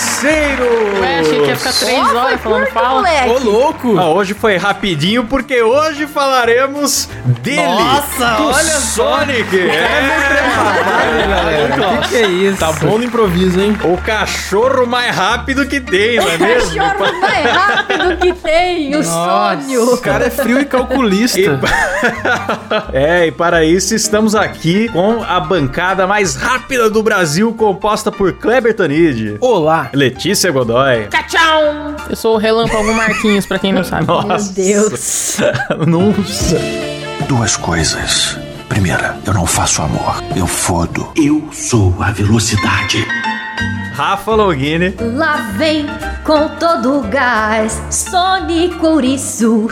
Carniceiro! Ué, achei que ia ficar três foi horas falando curto, fala. moleque. Ô, louco! Ah, hoje foi rapidinho porque hoje falaremos dele. Nossa, do olha só. Sonic. É. galera. Que que é isso? Tá bom no improviso, hein? O cachorro mais rápido que tem, não é mesmo? Cachorro mais rápido que tem, o sonho. O cara é frio e calculista. É, e para isso estamos aqui com a bancada mais rápida do Brasil, composta por Kleber Tanid, Olá! Letícia Godoy. Tchau! Eu sou o Relâmpago Marquinhos, pra quem não sabe. Meu Nossa. Deus. Nossa. Duas coisas. Primeira, eu não faço amor, eu fodo. Eu sou a velocidade. Rafa Longini. Lá vem com todo o gás, Sonic Ouriço.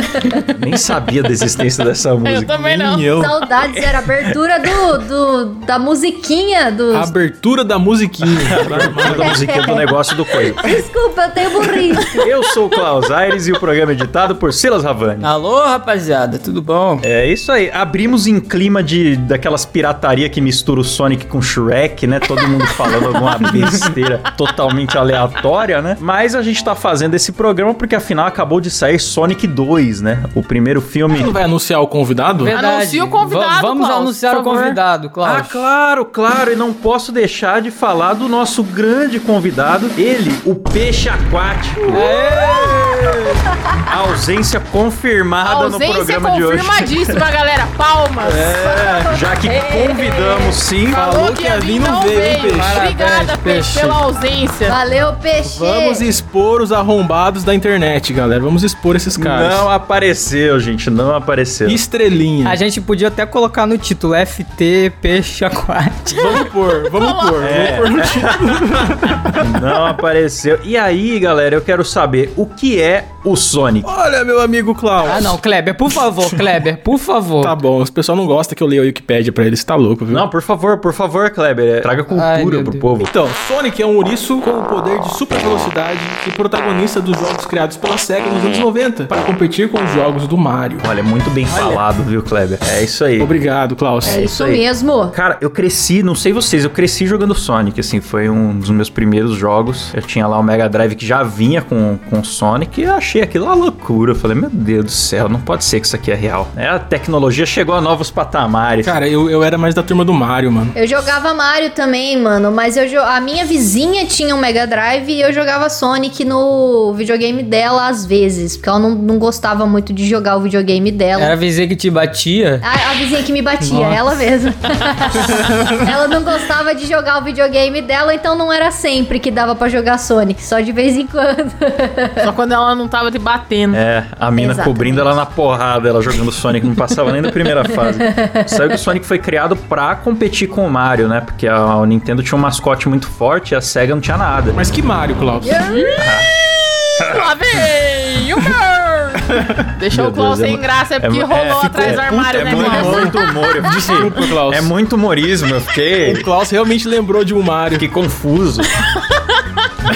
Nem sabia da existência dessa música. Eu também não. Nem eu. Saudades, era a abertura do, do, da musiquinha do... Abertura da musiquinha. da musiquinha do negócio do coisa. Desculpa, eu tenho burrice. Eu sou o Klaus Aires e o programa é editado por Silas Ravani. Alô, rapaziada, tudo bom? É isso aí. Abrimos em clima de daquelas pirataria que mistura o Sonic com Shrek, né? Todo mundo falando alguma besteira totalmente aleatória, né? Mas a gente tá fazendo esse programa porque afinal acabou de sair Sonic 2, né? O primeiro filme. Não vai anunciar o convidado? Anuncia o convidado, Va- vamos Klaus, anunciar o convidado, Klaus. Ah, claro, claro, e não posso deixar de falar do nosso grande convidado, ele, o peixe aquático. A ausência confirmada no Ausência programa de hoje. confirmadíssima, galera. Palmas. É, já que convidamos sim. Falou que ia vir, não veio, hein, peixe? Obrigada, peixe, pela ausência. Valeu, peixe. Vamos expor os arrombados da internet, galera. Vamos expor esses caras. Não apareceu, gente, não apareceu. Estrelinha. A gente podia até colocar no título FT Peixe Aquático. Vamos pôr, vamos pôr. É. Vamos pôr no título. Não apareceu. E aí, galera, eu quero saber o que é o Sonic. Olha, meu amigo Klaus. Ah, não, Kleber, por favor, Kleber, por favor. Tá bom, os pessoal não gosta que eu leia a Wikipédia pra eles, tá louco, viu? Não, por favor, por favor, Kleber, é, traga Ai, cultura meu pro Deus. povo. Então, Sonic é um ouriço com o poder de super velocidade e protagonista dos jogos criados pela SEGA nos anos 90 para competir com os jogos do Mario. Olha, muito bem falado, viu, Kleber? É isso aí. Obrigado, Klaus. É isso aí. mesmo. Cara, eu cresci, não sei vocês, eu cresci jogando Sonic, assim, foi um dos meus primeiros jogos. Eu tinha lá o Mega Drive que já vinha com, com Sonic e eu achei aquilo uma loucura. Eu falei, meu Deus do céu, não pode ser que isso aqui é real. É, a tecnologia chegou a novos patamares. Cara, eu, eu era mais da turma do Mario, mano. Eu jogava Mario também, mano, mas eu a minha vizinha tinha um Mega Drive e eu jogava Sonic no videogame dela às vezes, porque ela não, não gostava muito de jogar o videogame dela. Era a vizinha que te batia? A, a vizinha que me batia, Nossa. ela mesma. ela não gostava de jogar o videogame dela, então não era sempre que dava pra jogar Sonic, só de vez em quando. Só quando ela não tava te batendo. É, a mina Exatamente. cobrindo ela na porrada, ela jogando Sonic, não passava nem da primeira fase. Sabe que o Sonic foi criado pra competir com o Mario, né? Porque a, o Nintendo tinha um mascote muito forte a SEGA não tinha nada. Mas que Mario, Klaus? Lá vem o Bird. Deixou Meu o Klaus Deus, é sem mu- graça, é porque mu- rolou ficou- atrás do armário, é né, muito, mano? muito humor. Eu fiquei- Desculpa, Klaus. É muito humorismo, eu fiquei, O Klaus realmente lembrou de um Mario. fiquei confuso.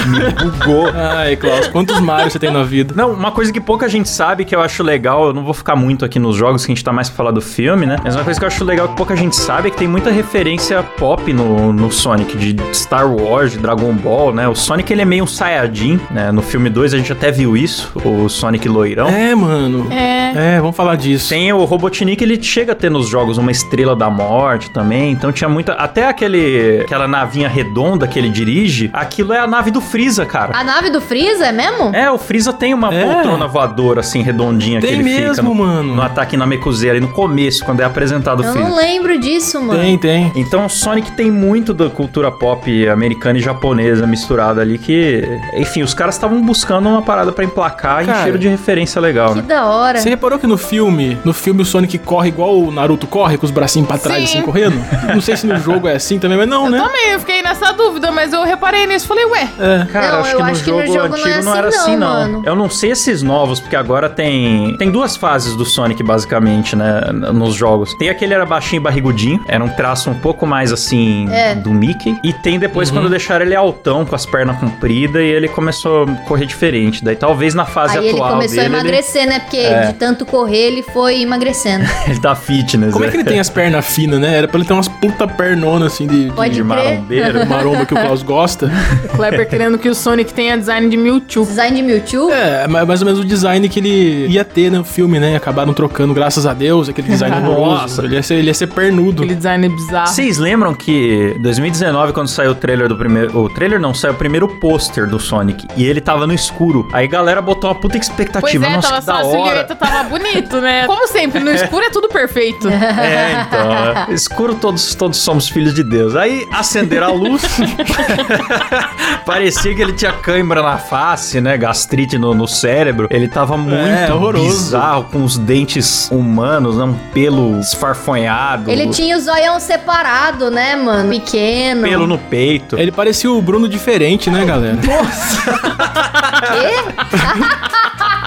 Me bugou. Ai, Klaus, quantos Marios você tem na vida? Não, uma coisa que pouca gente sabe que eu acho legal, eu não vou ficar muito aqui nos jogos que a gente tá mais pra falar do filme, né? Mas uma coisa que eu acho legal que pouca gente sabe é que tem muita referência pop no, no Sonic, de Star Wars, de Dragon Ball, né? O Sonic ele é meio um Saiyajin, né? No filme 2 a gente até viu isso, o Sonic loirão. É, mano. É. É, vamos falar disso. Tem o Robotnik, ele chega a ter nos jogos uma estrela da morte também, então tinha muita. Até aquele aquela navinha redonda que ele dirige, aquilo é a nave do Freeza, cara. A nave do Freeza é mesmo? É, o Freeza tem uma É. poltrona voadora, assim, redondinha que Tem ele fica mesmo, no, mano. no ataque na Mekuzeira, ali no começo, quando é apresentado o Eu Freeza. não lembro disso, mano. Tem, tem. Então o Sonic tem muito da cultura pop americana e japonesa misturada ali que, enfim, os caras estavam buscando uma parada pra emplacar e Cara, encheram de referência legal, Que né? da hora. Você reparou que no filme, no filme o Sonic corre igual o Naruto corre, com os bracinhos pra trás, Sim. assim, correndo? Não sei se no jogo é assim também, mas não, Eu né? também, eu fiquei nessa dúvida, mas eu reparei nisso. Falei, ué, É. Cara, Não, acho eu que no acho que no jogo jogo não antigo é não era assim assim, não, mano. Eu não sei esses novos, porque agora tem. Tem duas fases do Sonic, basicamente, né? Nos jogos. Tem aquele era baixinho e barrigudinho, era um traço um pouco mais assim É. do Mickey. E tem depois quando deixaram ele altão, com as pernas compridas, e ele começou a correr diferente. Daí talvez na fase Aí ele atual começou dele. a emagrecer, né? Porque É. de tanto correr, ele foi emagrecendo. Ele, tá fitness, Como é né? que ele tem as pernas finas, né? Era pra ele ter umas puta pernonas, assim, de, de Pode de maromba que o Klaus gosta. O Kleber querendo que o Sonic tenha design de Mewtwo. Design de Mewtwo? É, ma- mais ou menos o design que ele ia ter no filme, né? Acabaram trocando, graças a Deus, aquele design horroroso. Nossa. Ele ia ser, ele ia ser pernudo. Aquele design bizarro. Vocês lembram que 2019, quando saiu o trailer do primeiro. O trailer não, saiu o primeiro pôster do Sonic. E ele tava no escuro. Aí a galera botou uma puta Pois expectativa. é, Nossa, tava que só hora. silhueta, tava bonito, né? Como sempre, no escuro é tudo perfeito. É, então. é. Escuro todos, todos somos filhos de Deus. Aí acenderam a luz. Parecia que ele tinha cãibra na face, né? Gastrite no, no cérebro. Ele tava muito É, horroroso. bizarro, com os dentes humanos, né? Um pelo esfarfonhado. Ele tinha o zoião separado, né, mano? Pequeno. pelo no peito. Ele parecia o Bruno diferente, né, galera? Quê?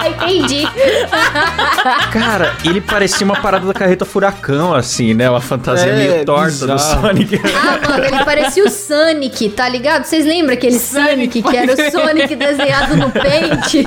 Entendi. Cara, ele parecia uma parada da carreta furacão, assim, né? Uma fantasia É, meio torta do bizarro. Sonic. Ah, mano, ele parecia o Sonic, tá ligado? Vocês lembram aquele Sonic, que era o Sonic desenhado no pente?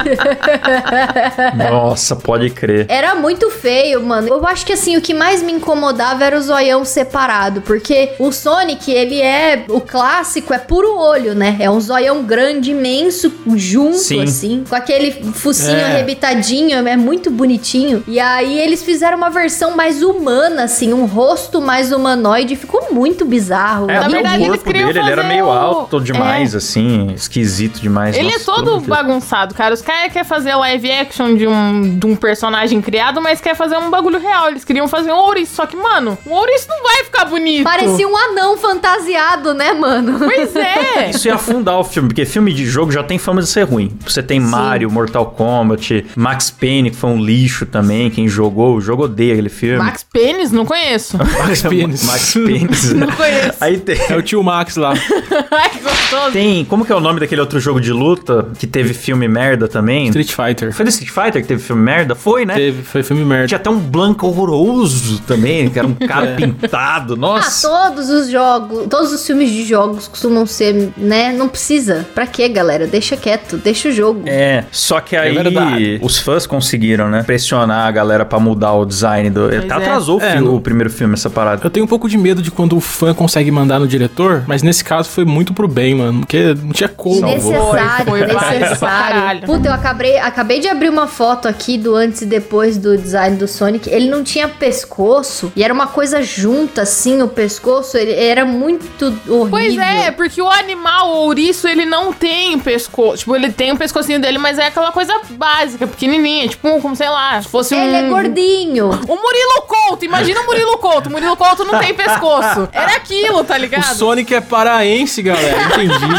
Nossa, pode crer. Era muito feio, mano. Eu acho que assim, o que mais me incomodava era o zoião separado, porque o Sonic, ele é o clássico, é puro olho, né? É um zoião grande, imenso, junto Sim. assim, com aquele focinho É. arrebitadinho, é muito bonitinho. E aí eles fizeram uma versão mais humana assim, um rosto mais humanoide, ficou muito bizarro. É, Na verdade, o eles corpo dele, ele era meio o- alto demais, assim, esquisito demais. Ele Nossa, é todo bagunçado, cara. Os caras querem fazer live action de um, de um personagem criado, mas quer fazer um bagulho real. Eles queriam fazer um ouriço, só que, mano, um ouriço não vai ficar bonito. Parecia um anão fantasiado, né, mano? Pois é. Isso ia afundar o filme, porque filme de jogo já tem fama de ser ruim. Você tem Mario, Mortal Kombat, Max Payne, que foi um lixo também. Quem jogou, o jogo odeia aquele filme. Max Pênis? Não conheço. Max Pênis. Max Payne. Não conheço. Aí tem, É o tio Max lá. Ai, que gostoso. tem. Como que é o nome daquele outro jogo de luta que teve filme merda também? Street Fighter. Foi do Street Fighter que teve filme merda? Foi, né? Teve, foi filme merda. Tinha até um Blanco horroroso também, que era um cara pintado. Ah, Nossa. todos os jogos, todos os filmes de jogos costumam ser, né? Não precisa. Pra quê, galera? Deixa quieto, deixa o jogo. É, só que aí verdade. os fãs conseguiram, né? Pressionar a galera pra mudar o design do. Pois Até é. atrasou o, É, fi- não- o primeiro filme, essa parada. Eu tenho um pouco de medo de quando o fã consegue mandar no diretor, mas nesse caso foi muito pro bem, mano. Porque não tinha como. Necessário, Foi, necessário. Puta, eu acabei, acabei de abrir uma foto aqui do antes e depois do design do Sonic. Ele não tinha pescoço e era uma coisa junta, assim, o pescoço. Ele era muito horrível. Pois é, porque o animal, o ouriço, ele não tem pescoço. Tipo, ele tem o pescocinho dele, mas é aquela coisa básica, pequenininha. Tipo, como sei lá, se fosse um. Ele é gordinho. O Murilo Couto, imagina o Murilo Couto. O Murilo Couto não tem pescoço. Era aquilo, tá O ligado? Sonic é paraense, galera. Entendido.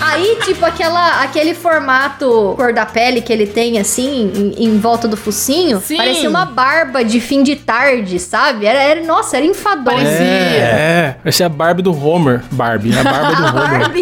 Aí, tipo, aquela, aquele formato cor da pele que ele tem, assim, em, em volta do focinho, Sim. parecia uma barba de fim de tarde, sabe? Era, era- nossa, era enfadonho. Parecia. É, vai ser a Barbie do Homer. Barbie, a barba do A Homer. Barbie.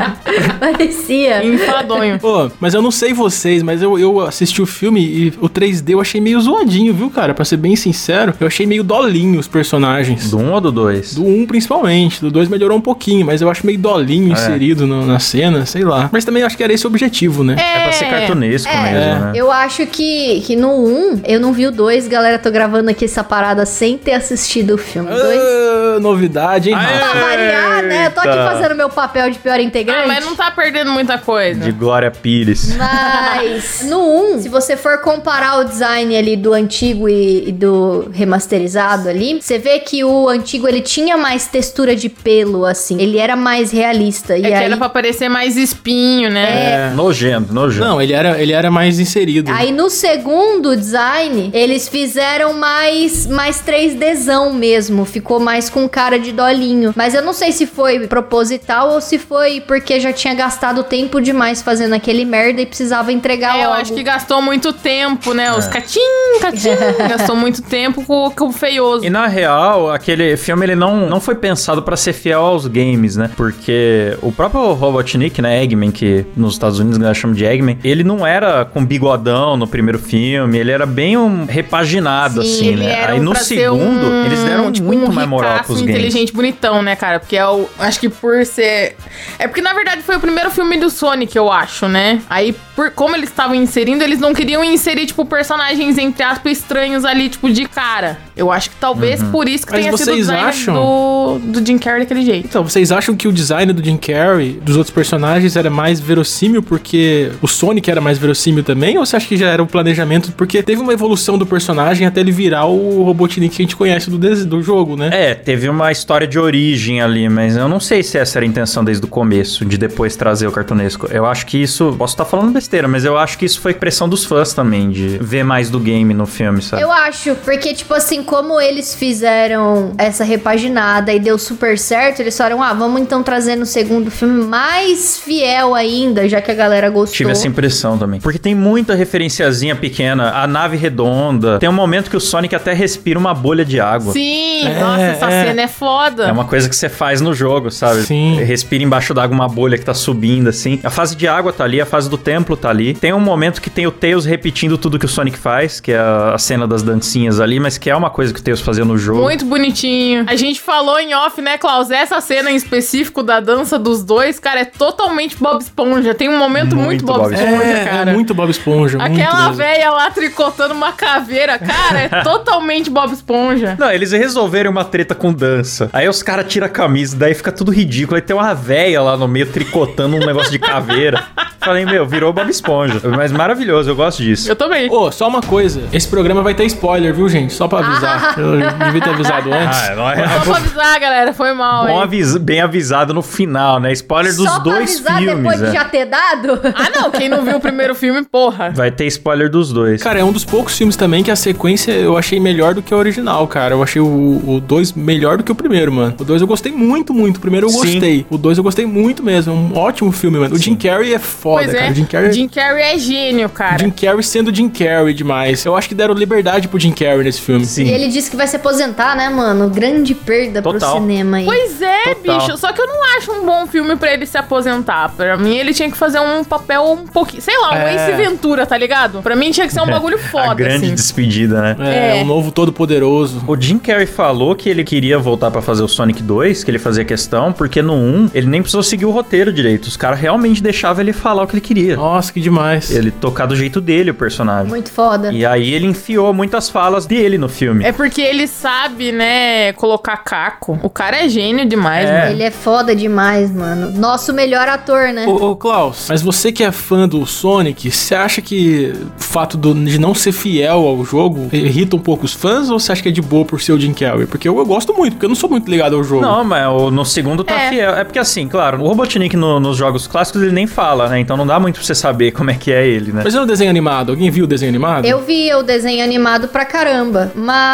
parecia. Enfadonho. Pô, mas eu não sei vocês, mas eu, eu assisti o filme e o 3D eu achei meio zoadinho, viu, cara? Pra ser bem sincero, eu achei meio dolinho os personagens. Do 1 ou do 2? Do 1 principalmente, do 2 melhorou um pouquinho, mas eu acho meio dolinho inserido no- na cena, sei lá. Mas também acho que era esse o objetivo, né? É pra ser cartunesco É, mesmo, né? Eu acho que, que no 1, eu não vi o 2, galera, tô gravando aqui essa parada sem ter assistido o filme. 2. Ah, novidade, hein? Pra variar, né? Eu tô aqui fazendo meu papel de pior integrante. Ah, mas não tá perdendo muita coisa. De Glória Pires. Mas no 1, se você for comparar o design ali do antigo e, e do remasterizado ali, você vê que o antigo ele tinha mais textura de pelo, assim. Ele era mais realista. É e que aí, era pra parecer mais espinho, né? É. Nojento, nojento. Não, ele era, ele era mais inserido. aí no segundo design, eles fizeram mais, mais 3Dzão mesmo. Ficou mais com cara de dolinho. Mas eu não sei se foi proposital ou se foi porque já tinha gastado tempo demais fazendo aquele merda e precisava entregar É, eu logo. acho que gastou muito tempo, né? Os catim, catim. gastou muito tempo com, com o feioso. E na real, aquele filme ele não, não foi pensado pra ser fiel aos games, né? Porque o próprio Robotnik, né, Eggman, que nos Estados Unidos a galera chama de Eggman, ele não era com bigodão no primeiro filme, ele era bem um repaginado, Sim, assim, Ele né? era Aí no segundo, um- eles deram tipo, muito um mais moral pros games. inteligente, bonitão, né, cara? Porque é o. Acho que por ser. É porque, na verdade, foi o primeiro filme do Sonic, eu acho, né? Aí, por como eles estavam inserindo, eles não queriam inserir, tipo, personagens, entre aspas, estranhos ali, tipo, de cara. Eu acho que talvez por isso que Mas tenha sido o design acham? do, do Jim Carrey daquele jeito. Então, vocês acham que o design do Jim Carrey, dos outros personagens, era mais verossímil porque o Sonic era mais verossímil também? Ou você acha que já era o planejamento? Porque teve uma evolução do personagem até ele virar o Robotnik que a gente conhece do, do jogo, né? É, teve uma história de origem ali, mas eu não sei se essa era a intenção desde o começo, de depois trazer o cartunesco. Eu acho que isso. Posso estar falando besteira, mas eu acho que isso foi pressão dos fãs também, de ver mais do game no filme, sabe? Eu acho, porque, tipo assim, como eles fizeram essa repaginada e deu super certo, eles falaram, ah, vamos então trazer no segundo filme mais fiel ainda, já que a galera gostou. Tive essa impressão também. Porque tem muita referenciazinha pequena, a nave redonda. Tem um momento que o Sonic até respira uma bolha de água. Sim, É, nossa, essa é. cena é foda. É uma coisa que você faz no jogo, sabe? Sim. Respira embaixo d'água uma bolha que tá subindo, assim. A fase de água tá ali, a fase do templo tá ali. Tem um momento que tem o Tails repetindo tudo que o Sonic faz, que é a cena das dancinhas ali, mas que é uma coisa que o Tails fazia no jogo. Muito bonitinho. A gente falou em off, né, Klaus? Essa cena em específico da dança dos dois, cara, é totalmente Bob Esponja. Tem um momento muito, Muito Bob Bob Esponja, é, cara. é muito Bob Esponja. Aquela velha lá tricotando uma caveira, cara, é totalmente Bob Esponja. Não, eles resolveram uma treta com dança. Aí os caras tiram a camisa, daí fica tudo ridículo. Aí tem uma véia lá no meio tricotando um negócio de caveira. Falei, meu, virou Bob Esponja. Mas maravilhoso, eu gosto disso. Eu também. Ô, só uma coisa. Esse programa vai ter spoiler, viu, gente? Só pra avisar. Eu devia ter avisado antes. Ah, não é, Só pra avisar, galera, foi mal, bom bem avisado no final, né? Spoiler dos Só pra dois avisar filmes. depois de é. já ter dado? Ah, não, quem não viu o primeiro filme, porra. Vai ter spoiler dos dois. Cara, é um dos poucos filmes também que a sequência eu achei melhor do que a original, cara. Eu achei o 2 melhor do que o primeiro, mano. O 2 eu gostei muito, muito. O primeiro eu Sim. gostei. O 2 eu gostei muito mesmo. É um ótimo filme, mano. O Jim Carrey é foda, Pois é, cara. O Jim Carrey... Jim Carrey é gênio, cara. Jim Carrey sendo Jim Carrey demais. Eu acho que deram liberdade pro Jim Carrey nesse filme. Sim. E ele disse que vai se aposentar, né, mano? Grande perda pro Total. cinema aí. Pois é, Total. bicho. Só que eu não acho um bom filme pra ele se aposentar. Pra mim, ele tinha que fazer um papel um pouquinho. Sei lá, um É. Ace Ventura, tá ligado? Pra mim tinha que ser um bagulho foda, a grande assim. despedida, né? É, É. um novo todo-poderoso. O Jim Carrey falou que ele queria voltar pra fazer o Sonic 2, que ele fazia questão, porque no 1 ele nem precisou seguir o roteiro direito. Os caras realmente deixavam ele falar o que ele queria. Nossa, que demais. Ele tocar do jeito dele, o personagem. Muito foda. E aí ele enfiou muitas falas dele no filme. É porque ele sabe, né, colocar caco. O cara é gênio demais, É. mano. Ele é foda demais, mano. Nosso melhor ator, né? Ô, ô, Klaus, mas você que é fã do Sonic, você acha que o fato do- de não ser fiel ao jogo irrita um pouco os fãs ou você acha que é de boa por ser o Jim Carrey? Porque eu, eu gosto muito, porque eu não sou muito ligado ao jogo. Não, mas o- no segundo tá É. fiel. É porque assim, claro, o Robotnik no- nos jogos clássicos ele nem fala, né? Então não dá muito pra você saber como é que é ele, né? Mas é um desenho animado? Alguém viu o desenho animado? Eu vi o desenho animado pra caramba, mas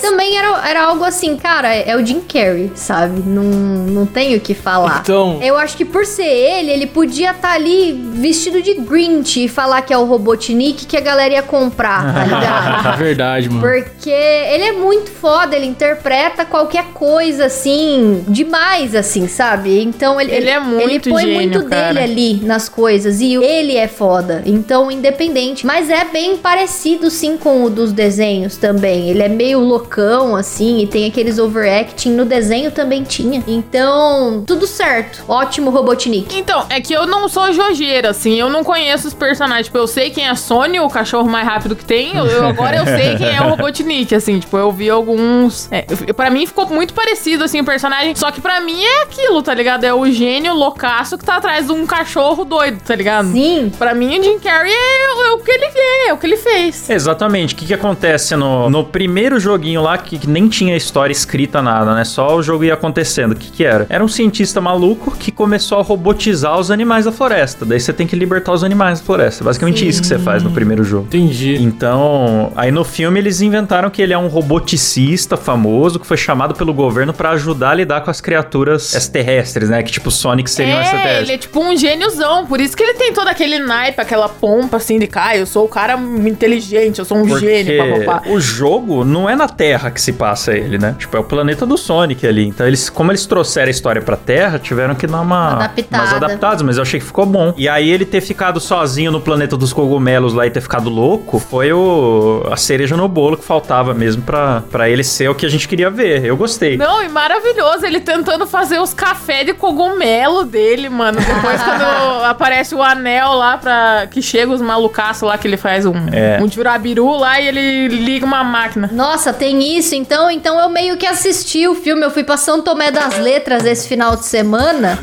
também era, era algo assim, cara, é o Jim Carrey, sabe? Não, não tenho o que falar. Então- Eu acho que por ser ele, ele podia estar ali vestido de Grinch e falar que é o Robotnik que a galera ia comprar, tá ligado? É verdade, mano. Porque ele é muito foda, ele interpreta qualquer coisa assim, demais assim, sabe? Então ele Ele é muito Ele põe gênio, muito cara. dele ali nas coisas e ele é foda. Então, independente, mas é bem parecido sim com o dos desenhos também. Ele é meio loucão assim e tem aqueles overacting no desenho também tinha. Então, tudo certo. Ótimo Robotnik. Então, é que eu não sou jojeira, assim, eu não conheço os personagens. Tipo, eu sei quem é Sony, o cachorro mais rápido que tem. Eu, eu- agora eu sei quem é o Robotnik, assim, tipo, eu vi alguns. É, pra mim ficou muito parecido, assim, o personagem. Só que pra mim é aquilo, tá ligado? É o gênio loucaço que tá atrás de um cachorro doido, tá ligado? Sim. Pra mim, o Jim Carrey é, é o que ele é, é o que ele fez. Exatamente. O que, que acontece no, no primeiro joguinho lá, que, que nem tinha história escrita nada, né? Só o jogo ia acontecendo. O que, que era? Era um cientista maluco que começou a robotizar os animais da floresta. Daí você tem que libertar os animais da floresta. Basicamente isso que você faz no primeiro jogo. Entendi. Então, aí no filme eles inventaram que ele é um roboticista famoso que foi chamado pelo governo pra ajudar a lidar com as criaturas extraterrestres, né? Que tipo Sonic seriam é, extraterrestres. ele é tipo um gêniozão. Por isso que ele tem todo aquele naipe, aquela pompa assim de cara. Eu sou o cara inteligente, eu sou um gênio, papapá. o jogo não é na Terra que se passa ele, né? Tipo, é o planeta do Sonic ali. Então, eles, como eles trouxeram a história pra Terra, tiveram que dar uma, Adaptada. umas adaptadas, mas eu achei que ficou bom. E aí, ele ter ficado sozinho no planeta dos cogumelos lá e ter ficado louco, foi o, a cereja no bolo que faltava mesmo pra, pra ele ser o que a gente queria ver. Eu gostei. Não, e maravilhoso ele tentando fazer os cafés de cogumelo dele, mano. Depois, quando aparece o anel lá pra. que chega os malucaços lá, que ele faz um, É. um tirabiru lá e ele liga uma máquina. Nossa, tem isso então? Então eu meio que assisti o filme. Eu fui pra São Tomé das Letras esse final de semana.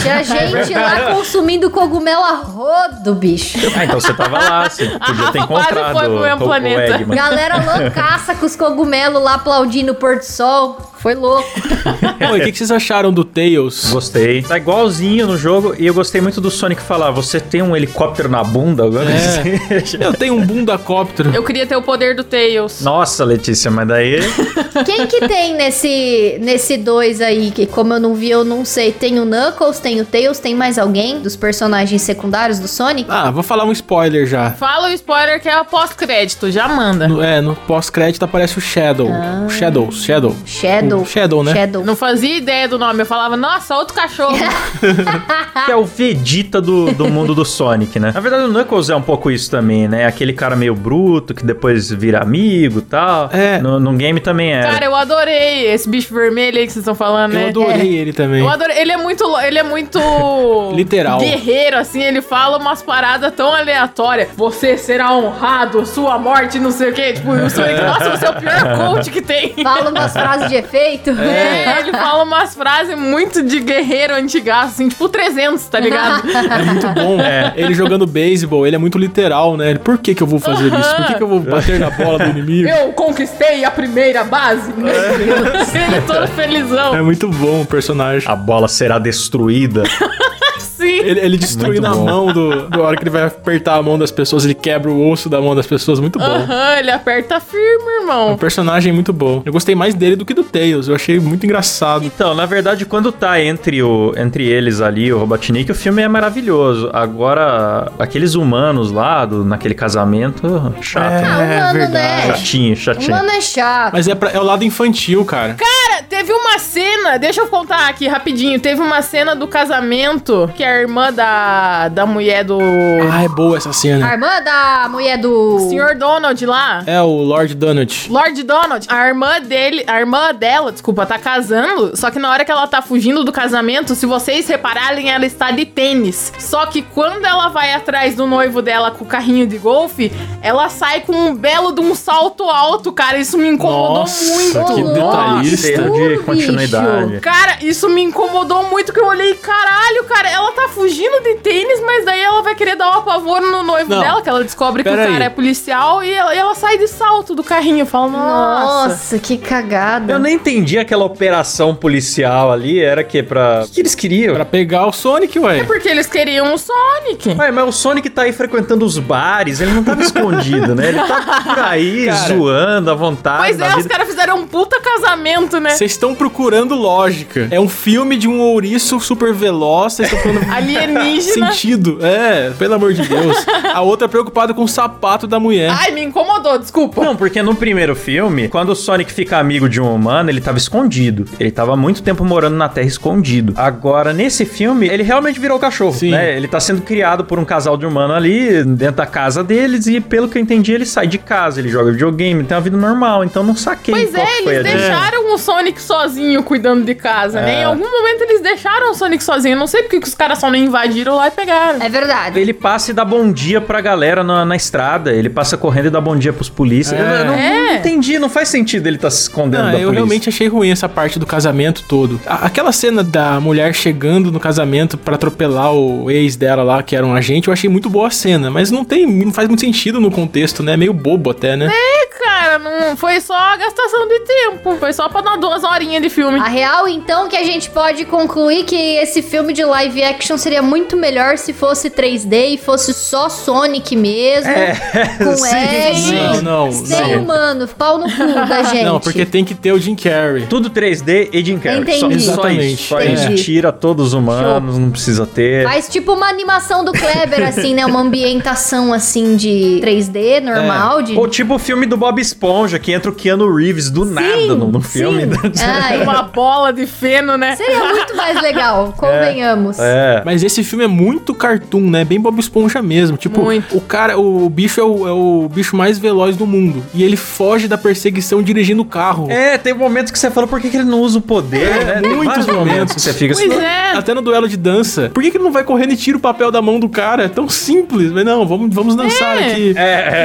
Tinha gente lá consumindo cogumelo a rodo, bicho. Ah, então você tava lá, você podia ter encontrado foi pro mesmo o planeta. Eggman. Galera loucaça com os cogumelos lá aplaudindo o pôr do sol. Foi louco. Oi, o que, que vocês acharam do Tails? Gostei. Tá igualzinho no jogo e eu gostei muito do Sonic falar, você tem um helicóptero na bunda agora? É. Eu tenho um bundacóptero. Eu queria ter o poder do Tails. Nossa, Letícia, mas daí... Quem que tem nesse nesse dois aí, que como eu não vi, eu não sei. Tem o Knuckles, tem o Tails, tem mais alguém dos personagens secundários do Sonic? Ah, vou falar um spoiler já. Fala o spoiler que é pós-crédito, já manda. No- é, no pós-crédito aparece o Shadow. O Shadow, Shadow. Shadow. O Shadow, né? Shadow. Não fazia ideia do nome, eu falava, nossa, outro cachorro. que é o Vegeta do, do mundo do Sonic, né? Na verdade, o Knuckles é um pouco isso também, né? Aquele cara meio bruto que depois vira amigo e tal. É. No, no game também é. Cara, eu adorei esse bicho vermelho aí que vocês estão falando, Eu né? adorei ele também. Eu adorei. Ele é muito. Ele é muito. Literal. Guerreiro, assim. Ele fala umas paradas tão aleatórias. Você será honrado, sua morte, não sei o quê. Tipo, o Sonic, nossa, você é o pior coach que tem. Fala umas frases de efeito. É, ele fala umas frases muito de guerreiro antigaço, assim, tipo 300, tá ligado? É muito bom. Ele jogando beisebol, ele é muito literal, né? Ele, Por que que eu vou fazer isso? Por que que eu vou bater na bola do inimigo? Eu conquistei a primeira base. ele todo felizão. É muito bom o personagem. A bola será destruída. Sim. Ele, ele destruindo a mão do, do hora que ele vai apertar a mão das pessoas, ele quebra o osso da mão das pessoas. Muito bom. Aham, ele aperta firme, Um irmão. personagem muito bom. Eu gostei mais dele do que do Tails. Eu achei muito engraçado. Então, na verdade, quando tá entre, o, entre eles ali, o Robotnik, o filme é maravilhoso. Agora, aqueles humanos lá, do, naquele casamento, chato. Ah, né? humano, verdade. né? Chatinho, chatinho. Mano é chato. Mas é, pra- é o lado infantil, cara. Cara, teve uma cena, deixa eu contar aqui rapidinho. Teve uma cena do casamento que a irmã da, da mulher do Ah, é boa essa A cena. irmã da mulher do. Sr. Donald lá. É o Lord Donut. Lord Donald, a irmã dele, a irmã dela, desculpa, tá casando, só que na hora que ela tá fugindo do casamento, se vocês repararem, ela está de tênis. Só que quando ela vai atrás do noivo dela com o carrinho de golfe, ela sai com um belo de um salto alto, cara. Isso me incomodou Nossa, muito. que detalhista. Cheio de bicho. continuidade. Cara, isso me incomodou muito que eu olhei, caralho, cara, ela tá fugindo de tênis, mas daí ela vai querer dar um apavoro no noivo Não. dela, que ela descobre que o Pera cara aí. é policial e ela, e ela sai de salto do carrinho. Fala, nossa. Nossa, que cagada. Eu nem entendi aquela operação policial ali, era que pra... O que eles queriam? Pra pegar o Sonic, É ué. porque eles queriam o Sonic. Ué, mas o Sonic tá aí frequentando os bares, ele não tava escondido, né? Ele tá por aí, Cara. zoando à vontade. Pois é, os vida. caras fizeram um puta casamento, né? Vocês estão procurando lógica. É um filme de um ouriço super veloz. Vocês estão procurando Alienígena. sentido. É, pelo amor de Deus. A outra preocupada com o sapato da mulher. Ai, me incomodou, desculpa. Não, porque no primeiro filme, quando o Sonic fica amigo de um humano, ele tava escondido. Ele tava há muito tempo morando na Terra escondido. Agora, nesse filme, ele realmente virou cachorro, Sim. né? Ele tá sendo criado por um casal de humano ali, dentro da casa deles, e pelo que eu entendi, ele sai de casa, ele joga videogame, tem uma vida normal, então não saquei Pois qual é, eles a ideia. deixaram o Sonic sozinho cuidando de casa, né? É. Em algum momento eles deixaram o Sonic sozinho. Eu não sei porque que os caras só não invadiram lá e pegaram. É verdade. Ele passa e dá bom dia pra galera na, na estrada. Ele passa correndo e dá bom dia pros polícias. É. Eu, eu não, É. não entendi, não faz sentido ele tá se escondendo Não, da eu polícia. realmente achei ruim essa parte do casamento todo. A- aquela cena da mulher chegando no casamento pra atropelar o ex dela lá, que era um agente, eu achei muito boa a cena, mas não tem, não faz muito sentido no contexto, né? É meio bobo até, né? É, cara, não foi só gastação de tempo. Foi só pra dar duas horinhas de filme. A real, então, que a gente pode concluir que esse filme de live action seria muito melhor se fosse 3D e fosse só Sonic mesmo. Com sim, Ed, sim. Não, não, sem não. humano, pau no cu da gente. Não, porque tem que ter o Jim Carrey. Tudo 3D e Jim Carrey. Só, Entendi. só Exatamente. isso. Só Entendi. isso. Tira todos os humanos, não precisa ter. Faz tipo uma animação do Kleber, assim, né? Uma ambientação, assim, de 3D normal. De... Ou tipo o filme do Bob Esponja, que entra o Keanu Reeves do nada no, no filme. né? Ai, Uma bola de feno, né? seria muito mais legal, convenhamos. É. Mas esse filme é muito cartoon, né? Bem Bob Esponja mesmo. Tipo, Muito. o cara, o bicho é o, é o bicho mais veloz do mundo. E ele foge da perseguição dirigindo o carro. É, tem momentos que você fala por que, que ele não usa o poder, né? Muitos momentos. que você fica Pois assim. é. Até no duelo de dança. Por que, que ele não vai correndo e tira o papel da mão do cara? É tão simples. Mas não, vamos, vamos dançar É. aqui. É,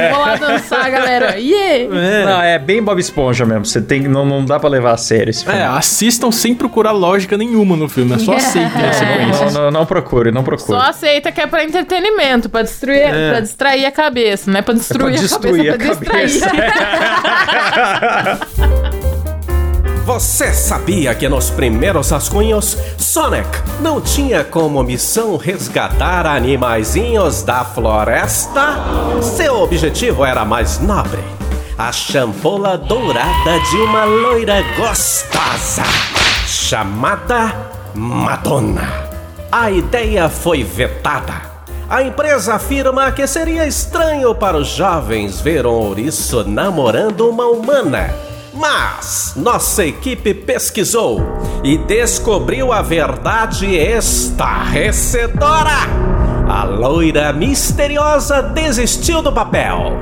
é. Vou lá dançar, galera. Yeah! É. Não, é bem Bob Esponja mesmo. Você tem, não, não dá pra levar a sério esse filme. É, assistam sem procurar lógica nenhuma no filme. É só aceitem as sequências. Não, não, não procure, não procure. Só aceita que é pra entretenimento, pra destruir, É. pra distrair a cabeça. Não é pra Pra destruir, destruir a a cabeça, é pra cabeça. distrair. Você sabia que nos primeiros rascunhos, Sonic não tinha como missão resgatar animaizinhos da floresta? Seu objetivo era mais nobre: a champola dourada de uma loira gostosa, chamada Madonna. A ideia foi vetada. A empresa afirma que seria estranho para os jovens ver um ouriço namorando uma humana. Mas nossa equipe pesquisou e descobriu a verdade estarrecedora. A loira misteriosa desistiu do papel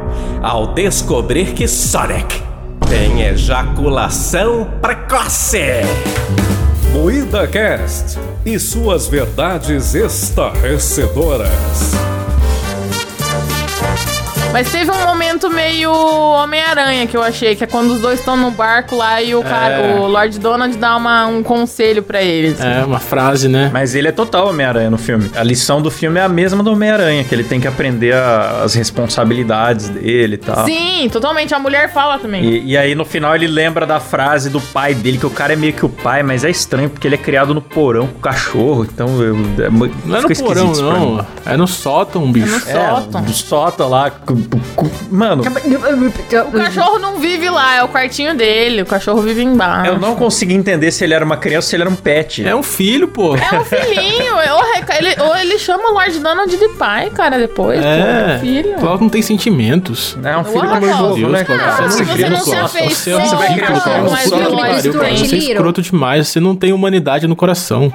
ao descobrir que Sonic tem ejaculação precoce. Moída Cast e suas verdades estarrecedoras. Mas teve um momento meio Homem-Aranha que eu achei, que é quando os dois estão no barco lá e o cara, o Lord Donald dá uma, um conselho pra eles. É, uma frase, né? Mas ele é total Homem-Aranha no filme. A lição do filme é a mesma do Homem-Aranha, que ele tem que aprender a- as responsabilidades dele e tal. Sim, totalmente. A mulher fala também. E, e aí no final ele lembra da frase do pai dele, que o cara é meio que o pai, mas é estranho porque ele é criado no porão com o cachorro, então eu, é, Não é no porão, não. É no sótão, bicho. no É, sótão. do sótão lá. Mano, O cachorro não vive lá, é o quartinho dele. O cachorro vive embaixo. eu não consegui entender se ele era uma criança ou se ele era um pet. É um filho, pô. É um filhinho. ou, ele, ou ele chama o Lord Donald de pai, cara, depois. pô, é É. filho. Cláudio não tem sentimentos. É um filho Uau, como novo, Deus, né, cara? Ah, você se não você cria não no se Cláudio. afeiçoa Você é um Você vai criar um Cláudio. Você é escroto demais. Você não tem humanidade no coração.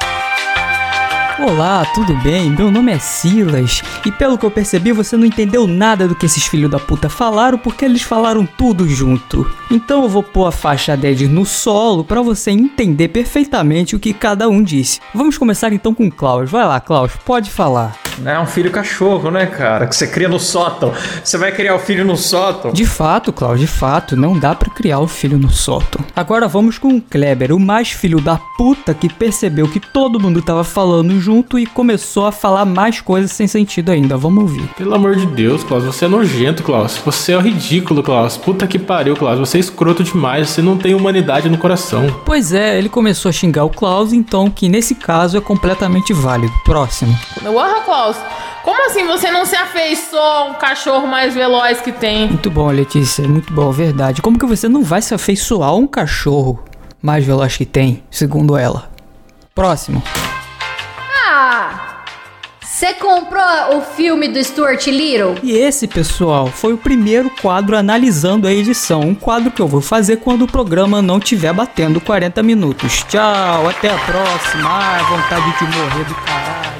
Olá, tudo bem? Meu nome é Silas e pelo que eu percebi você não entendeu nada do que esses filhos da puta falaram porque eles falaram tudo junto. Então eu vou pôr a faixa deles no solo pra você entender perfeitamente o que cada um disse. Vamos começar então com o Klaus. Vai lá, Klaus, pode falar. É um filho cachorro, né, cara? Que você cria no sótão. Você vai criar o filho no sótão. De fato, Klaus, de fato, não dá pra criar o filho no sótão. Agora vamos com o Kleber, o mais filho da puta que percebeu que todo mundo tava falando junto e começou a falar mais coisas sem sentido ainda. Vamos ouvir. Pelo amor de Deus, Klaus. Você é nojento, Klaus. Você é ridículo, Klaus. Puta que pariu, Klaus. Você é escroto demais. Você não tem humanidade no coração. Pois é, ele começou a xingar o Klaus, então que nesse caso é completamente válido. Próximo. Porra, Klaus. Como assim você não se afeiçoa a um cachorro mais veloz que tem? Muito bom, Letícia, muito bom, verdade. Como que você não vai se afeiçoar a um cachorro mais veloz que tem, segundo ela? Próximo. Ah! Você comprou o filme do Stuart Little? E esse, pessoal, foi o primeiro quadro analisando a edição. Um quadro que eu vou fazer quando o programa não estiver batendo 40 minutos. Tchau, até a próxima. Ah, vontade de morrer do caralho.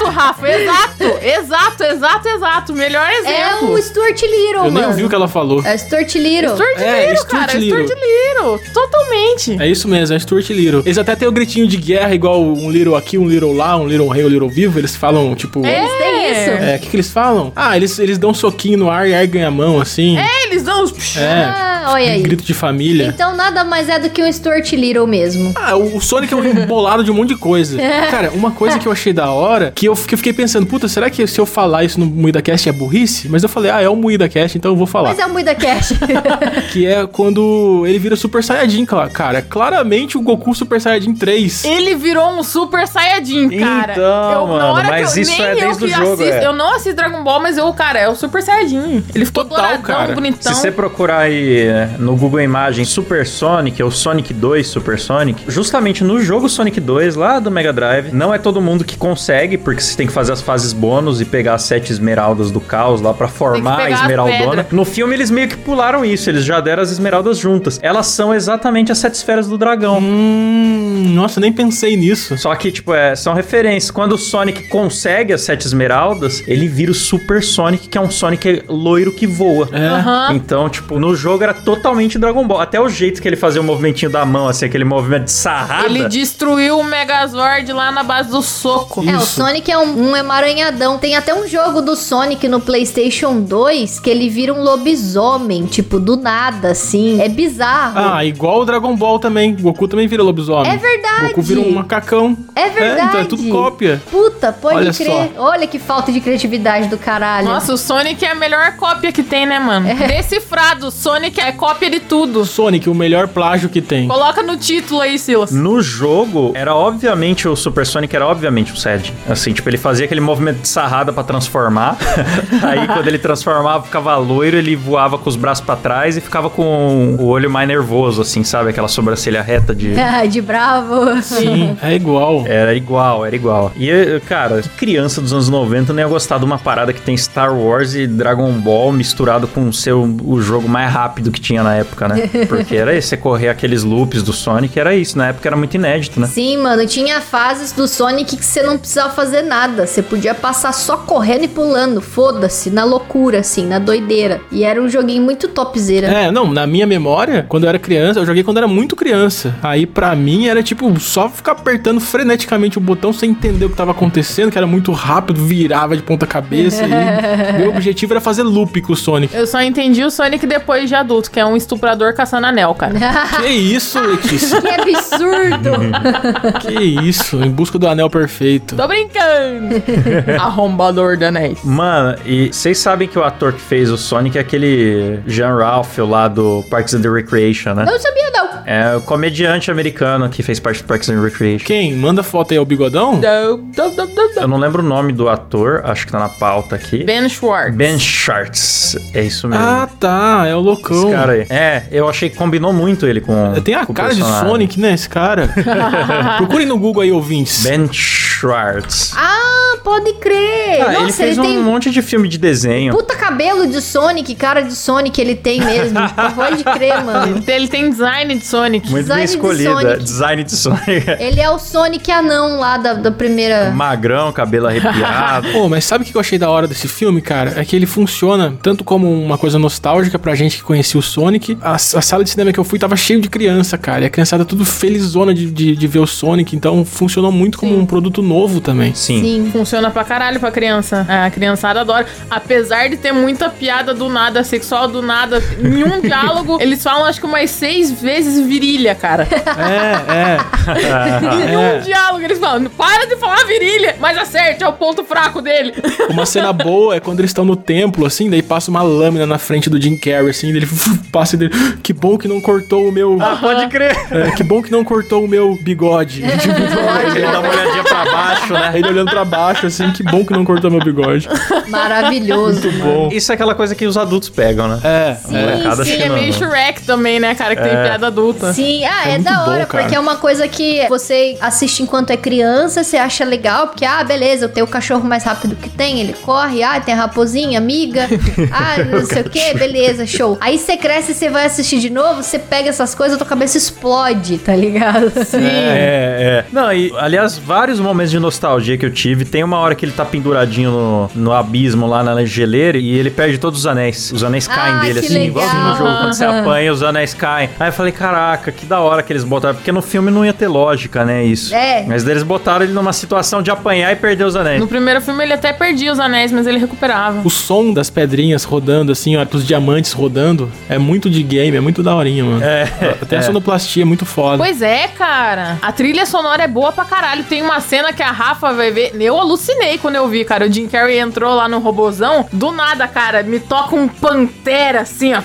Exato, Rafa, exato. Exato, exato, exato. Melhor É exemplo. o Stuart Little, Eu nem ouvi o que ela falou. É o Stuart Little. Stuart É, Little, Stuart cara. Little. Stuart Little. Totalmente. É isso mesmo, é Stuart Little. Eles até têm o gritinho de guerra, igual um Little aqui, um Little lá, um Little rei, um Little vivo. Eles falam, tipo. É. Eles têm isso? É, o que, que eles falam? Ah, eles, eles dão um soquinho no ar e ar ganha a mão, assim. É, eles dão os... É. Olha aí. grito de família. Então nada mais é do que um Stuart Little mesmo. Ah, o o Sonic é um bolado de um monte de coisa. Cara, uma coisa que eu achei da hora, que eu, que eu fiquei pensando, puta, será que se eu falar isso no Moída Cast é burrice? Mas eu falei, ah, é o Moída Cast, então eu vou falar. Mas é o Muida Cash. Que é quando ele vira Super Saiyajin, cara. É claramente o Goku Super Saiyajin 3. Ele virou um super saiyajin, cara. Então, na mano, mas eu- isso é eu desde o jogo, assisto- é. Eu não assisto Dragon Ball, mas eu, cara, é o super saiyajin. Ele ficou Total, douradão, cara. bonitão. Se você procurar aí é, no Google Imagens Super Sonic ou Sonic 2 Super Sonic, justamente no jogo Sonic 2 lá do Mega Drive, não é todo mundo que consegue, porque você tem que fazer as fases bônus e pegar as sete esmeraldas do caos lá pra formar a esmeraldona. No filme eles meio que pularam isso, eles já deram as esmeraldas juntas. Elas são exatamente as sete esferas do dragão. Hum, nossa, nem pensei nisso. Só que, tipo, é, são referências. Quando o Sonic consegue as sete esmeraldas, ele vira o Super Sonic, que é um Sonic loiro que voa. É. Aham. Então, tipo, no jogo era totalmente Dragon Ball. Até o jeito que ele fazia o movimentinho da mão, assim, aquele movimento de sarrada. Ele destruiu o Megazord lá na base do soco. É, o Isso. Sonic é um, um emaranhadão. Tem até um jogo do Sonic no PlayStation 2 que ele vira um lobisomem, tipo, do nada, assim. É bizarro. Ah, igual o Dragon Ball também. Goku também vira lobisomem. É verdade. Goku vira um macacão. É verdade. então é tudo cópia. Puta, pode Olha crer. Olha que falta de criatividade do caralho. Nossa, o Sonic é a melhor cópia que tem, né, mano? Decifrado, Sonic é cópia de tudo. Sonic, o melhor plágio que tem. Coloca no título aí, Silas. No jogo, era obviamente o Super Sonic, era obviamente o Sad. Assim, tipo, ele fazia aquele movimento de sarrada pra transformar. Aí, quando ele transformava, ficava loiro, ele voava com os braços pra trás e ficava com o olho mais nervoso, assim, sabe? Aquela sobrancelha reta de. Ah, de bravo. Sim, é igual. Era igual, era igual. E, cara, que criança dos anos 90 não ia gostar de uma parada que tem Star Wars e Dragon Ball misturado com o seu o jogo mais rápido que tinha na época, né? Porque era isso, você correr aqueles loops do Sonic, era isso. Na época era muito inédito, né? Sim, mano, tinha fases do Sonic que você não precisava fazer nada. Você podia passar só correndo e pulando, foda-se, na loucura, assim, na doideira. E era um joguinho muito topzera. É, não, na minha memória, quando eu era criança, eu joguei quando eu era muito criança. Aí pra mim era tipo só ficar apertando freneticamente o botão sem entender o que tava acontecendo, que era muito rápido, virava de ponta cabeça. e meu objetivo era fazer loop com o Sonic. Eu só entendi o Sonic depois de adulto, que é um estuprador caçando anel, cara. Que isso, Letícia? que absurdo! que isso? Em busca do anel perfeito. Tô brincando! Arrombador da anéis. Mano, e vocês sabem que o ator que fez o Sonic é aquele Jean Ralph lá do Parks and the Recreation, né? não sabia, não. É o comediante americano que fez parte do Parks and Recreation. Quem? Manda foto aí ao bigodão? Dum, dum, dum, dum, dum. Eu não lembro o nome do ator, acho que tá na pauta aqui. Ben Schwartz. Ben Schwartz. É isso mesmo. Ah, tá. É o loucão. Cara aí. É, eu achei que combinou muito ele com. Tem a com o cara de. Sonic, né, esse cara? Procurem no Google aí, ouvintes. Ben Schwartz. Ah, pode crer. Ah, Nossa, ele fez um tem monte de filme de desenho. puta cabelo de Sonic, cara de Sonic ele tem mesmo. pode crer, mano. Ele tem- Ele design de Sonic. Muito bem design de escolhida. Sonic. Design de Sonic. Ele é o Sonic anão lá da, da primeira... Magrão, cabelo arrepiado. Pô, mas sabe o que eu achei da hora desse filme, cara? É que ele funciona tanto como uma coisa nostálgica pra gente que conhecia o Sonic. A, a sala de cinema que eu fui tava cheio de criança, cara. E a criançada tudo felizona de, de, de ver o Sonic. Então funcionou muito como um produto novo também. Sim. Sim. Funciona pra caralho pra criança. A criançada adora. Apesar de ter muita piada do nada, sexual do nada, em um diálogo, eles falam acho que umas seis vezes virilha, cara. É, Em é. um diálogo eles falam, para de falar virilha, mas acerte, é o ponto fraco dele. Uma cena boa é quando eles estão no templo, assim, daí passa uma lâmina na frente do Jim Carrey, assim, daí ele passa dele. Que bom que não cortou o meu. Pode crer. É, que bom que não cortou o meu bigode. Tipo, Ele dá uma olhadinha pra baixo, né? Ele olhando pra baixo, assim, que bom que não cortou meu bigode. Maravilhoso, mano. Bom. Isso é aquela coisa que os adultos pegam, né? É, molecada acho Sim, é meio Shrek também, né, cara, que tem piada adulta. Sim, ah, é, É muito da bom, hora, cara. porque é uma coisa que você assiste enquanto é criança, você acha legal, porque, ah, beleza, eu tenho o cachorro mais rápido que tem, ele corre, ah, tem a raposinha, amiga, ah, não sei o que, beleza, show. Aí você cresce e você vai assistir de novo, você pega essas coisas, a tua cabeça explode, tá ligado? Sim. É, é. Não, e aliás, vários momentos de nostalgia que eu tive. Tem uma hora que ele tá penduradinho no, no abismo lá na geleira e ele perde todos os anéis. Os anéis caem Ah, dele, assim, legal. igualzinho no jogo. Quando você apanha, os anéis caem. Aí eu falei, caraca, que da hora que eles botaram. Porque no filme não ia ter lógica, né? Isso. É. Mas daí eles botaram ele numa situação de apanhar e perder os anéis. No primeiro filme ele até perdia os anéis, mas ele recuperava. O som das pedrinhas rodando, assim, ó, dos diamantes rodando, é muito de game, é muito daorinha, mano. É. Até a sonoplastia é muito foda. Pois é, cara. A trilha sonora é boa pra caralho. Tem uma cena que a Rafa vai ver. Eu alucinei quando eu vi, cara. O Jim Carrey entrou lá no robozão. Do nada, cara, me toca um pantera assim, ó.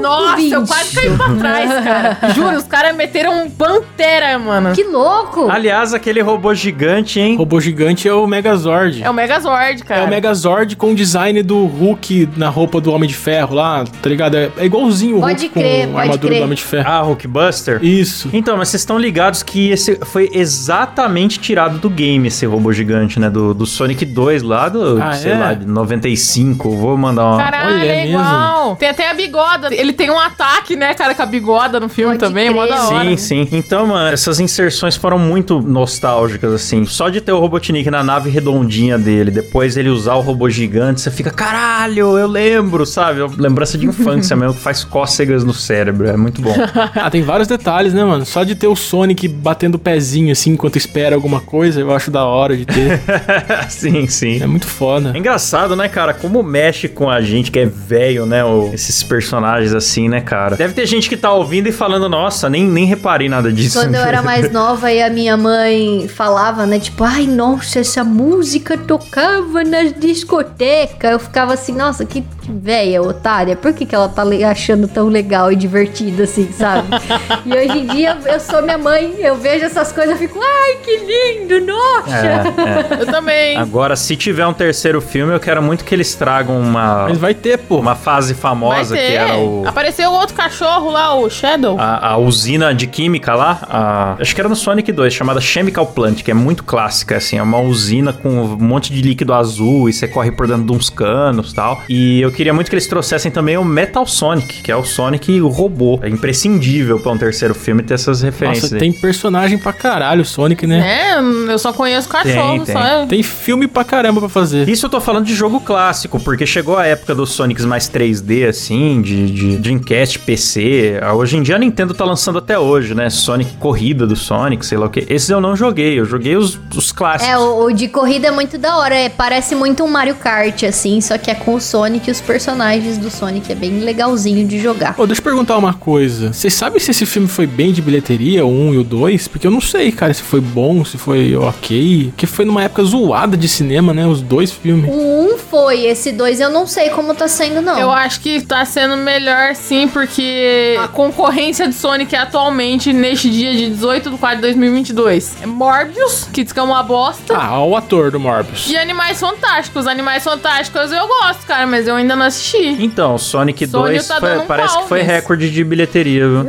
Nossa, eu quase caí pra trás, cara. Juro, os caras meteram um pantera, mano. Que louco! Aliás, aquele robô gigante, hein? O robô gigante é o Megazord. É o Megazord, cara. É o Megazord com o design do Hulk na roupa do Homem de Ferro lá, tá ligado? É, é igualzinho o Pode Hulk crer, com a armadura crer. do Homem de Ferro. Ah, Hulkbuster? Isso. Então, mas vocês estão ligados que esse foi exatamente tirado do game, esse robô gigante, né? Do, do Sonic 2 lá, do, Ah, sei é? lá, de 95. Vou mandar uma. Caralho, Olha, é é igual. Tem até a bigoda. Ele tem um ataque, né, cara, com a bigoda no filme Pode também. Mó crer. da hora. Sim, sim. Então, mano, essas inserções foram muito nostálgicas, assim. Só de ter o Robotnik na nave redondinha dele, depois ele usar o robô gigante, você fica, caralho, eu lembro, sabe? Lembrança de infância mesmo, que faz cócegas no cérebro. É muito bom. Ah, tem vários detalhes, né, mano? Só de ter o Sonic batendo o pezinho assim enquanto espera alguma coisa, eu acho da hora de ter. sim, sim. é muito foda. É engraçado, né, cara? Como mexe com a gente que é velho, né? o- esses personagens assim, né, cara? Deve ter gente que tá ouvindo e falando, nossa, nem, nem reparei nada disso. Quando eu era mais nova e a minha mãe falava, né? Tipo, ai, nossa, essa música tocava nas discotecas. Eu ficava assim, nossa, que velha otária. Por que, que ela tá achando tão legal e divertido assim, sabe? e hoje em dia eu sou minha mãe, eu vejo essas coisas e fico, ai, que lindo, nossa. É, é. Eu também. Agora, se tiver um terceiro filme, eu quero muito que eles tragam uma, Mas vai ter, pô. uma fase Vai famosa ter. que era o. Apareceu outro cachorro lá, o Shadow. A, a usina de química lá, a- acho que era no Sonic 2, chamada Chemical Plant, que é muito clássica, assim, é uma usina com um monte de líquido azul e você corre por dentro de uns canos e tal. E eu queria muito que eles trouxessem também o Metal Sonic, que é o Sonic o robô. É imprescindível pra um terceiro filme ter essas referências. Nossa, aí. tem personagem pra caralho, o Sonic, né? É, eu só conheço cachorro, tem. só. é. Tem filme pra caramba pra fazer. Isso eu tô falando de jogo clássico, porque chegou a época dos Sonics mais 3D, assim, de, de Dreamcast, PC. Ah, Hoje em dia a Nintendo tá lançando até hoje, né? Sonic Corrida do Sonic, sei lá o que. Esses eu não joguei, eu joguei os, os clássicos. É, o, o de corrida é muito da hora. É, parece muito um Mario Kart, assim, só que é com o Sonic e os personagens do Sonic. É bem legalzinho de jogar. Ô, deixa eu perguntar uma coisa. Vocês sabem se esse filme foi bem de bilheteria, o 1 e o 2? Porque eu não sei, cara, se foi bom, se foi ok. Porque foi numa época zoada de cinema, né? Os dois filmes. O 1 foi, esse 2 eu não sei como tá sendo, não. Eu acho que tá sendo melhor sim, porque a concorrência de Sonic atualmente, neste dia de 18 de 4 de 2022, é Morbius, que diz que é uma bosta. Ah, o ator do Morbius. E Animais Fantásticos. Animais Fantásticos eu gosto, cara, mas eu ainda não assisti. Então, Sonic Sony 2 tá foi- um parece pau que foi recorde de bilheteria, viu?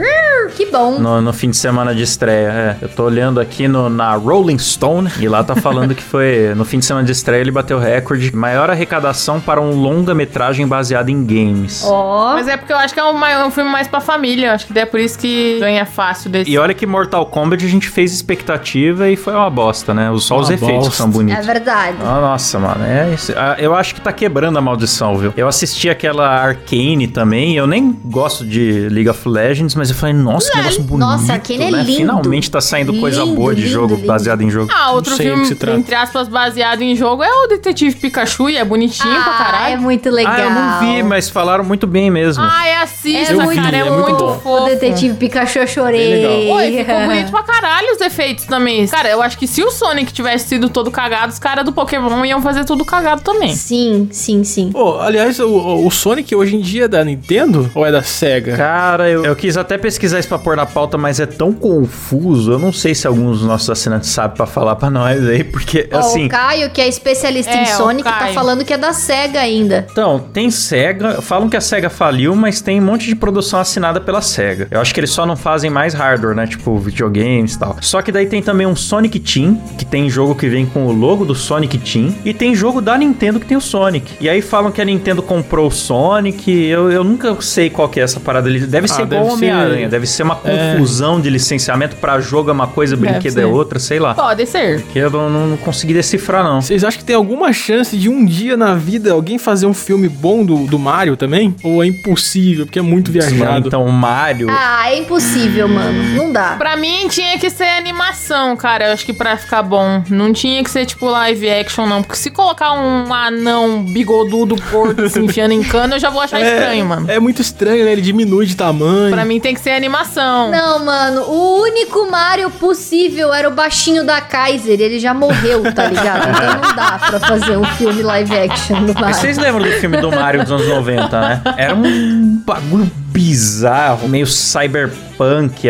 Que bom. No, no fim de semana de estreia. É, eu tô olhando aqui no, na Rolling Stone e lá tá falando que foi no fim de semana de estreia ele bateu recorde. Maior arrecadação para um longa-metragem baseado em games. Ó. Mas é porque eu acho que é um, mai- um filme mais pra família. Eu acho que é por isso que ganha fácil desse. E olha que Mortal Kombat a gente fez expectativa e foi uma bosta, né? Só os Uma efeitos que são bosta. É bonitos. verdade. Ah, Nossa, mano, é isso. Ah, Eu acho que tá quebrando a maldição, viu? Eu assisti aquela Arcane também. Eu nem gosto de League of Legends, mas eu falei, nossa, que negócio bonito. Nossa, Arcane é né? lindo. Finalmente tá saindo coisa Lindo, boa de lindo, jogo, lindo. baseado em jogo. Ah, outro filme, que se trata. entre aspas, baseado em jogo é o Detetive Pikachu e é bonitinho pra Ah, caralho. é muito legal. Ah, eu não vi, mas falaram muito bem mesmo. Ai, assista, É muito cara, é, é muito muito, bom. fofo. O Detetive Pikachu eu chorei. Oi, ficou bonito pra caralho os efeitos também. Cara, eu acho que se o Sonic tivesse sido todo cagado, os caras do Pokémon iam fazer tudo cagado também. Sim, sim, sim. Pô, aliás, o, o Sonic hoje em dia é da Nintendo ou é da SEGA? Cara, eu, eu quis até pesquisar isso pra pôr na pauta, mas é tão confuso. Eu não sei se alguns dos nossos assinantes sabem pra falar pra nós aí, porque Ó, assim. o Caio, que é especialista É, em Sonic, tá falando que é da SEGA ainda. Então, tem SEGA, falam que a SEGA faliu, mas tem um monte de produção assinada pela SEGA. Eu acho que eles só não fazem mais hardware, né? Tipo, videogames e tal. Só que daí tem também um Sonic Team, que tem jogo que vem com o logo do Sonic Team, e tem jogo da Nintendo que tem o Sonic. E aí falam que a Nintendo comprou o Sonic, eu, eu nunca sei qual que é essa parada ali. Deve ser Ah, igual deve Homem-Aranha, ser- deve ser uma confusão de licenciamento pra jogo é uma coisa, brinquedo é outra, sei lá. Pode ser. Que eu não, não consegui decifrar, não. Vocês acham que tem alguma chance de um dia na vida alguém fazer um filme bom do, do Mario também? Ou é impossível, porque é muito viajado? Então, o Mario. Ah, é impossível, mano. Não dá. Pra mim tinha que ser animação, cara. Eu acho que pra ficar bom. Não tinha que ser tipo live action, não. Porque se colocar um anão bigodudo gordo assim enfiando em cano, eu já vou achar estranho, mano. É muito estranho, né? Ele diminui de tamanho. Pra mim tem que ser animação. Não, mano, o único Mario possível era o baixinho da Kaiser. Ele já morreu, tá ligado? Então não dá pra fazer um filme live action do Mas Mario. vocês lembram do filme do Mario dos anos 90, né? Era um bagulho bizarro, meio cyberpunk,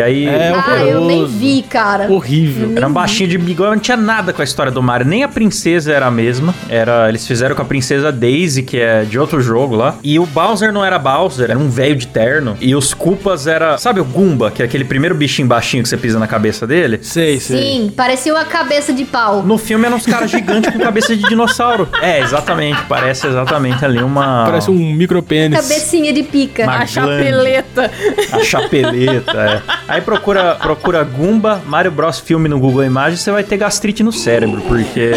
aí... É, Ah, eu nem vi, cara. Horrível. Era um baixinho de bigode, não tinha nada com a história do Mario. Nem a princesa era a mesma. Era, eles fizeram com a princesa Daisy, que é de outro jogo lá. E o Bowser não era Bowser, era um velho de terno. E os Koopas era, sabe o Goomba, que é aquele primeiro bichinho baixinho que você pisa na cabeça dele? Sei, sei. Sim, parecia uma cabeça de pau. No filme eram uns caras gigantes com cabeça de dinossauro. É, exatamente. Parece exatamente ali uma. Parece um micropênis. Cabecinha de pica. Uma A chapeleta. A chapeleta, é. Aí procura, procura Goomba, Mario Bros filme no Google Imagens, você vai ter gastrite no cérebro, porque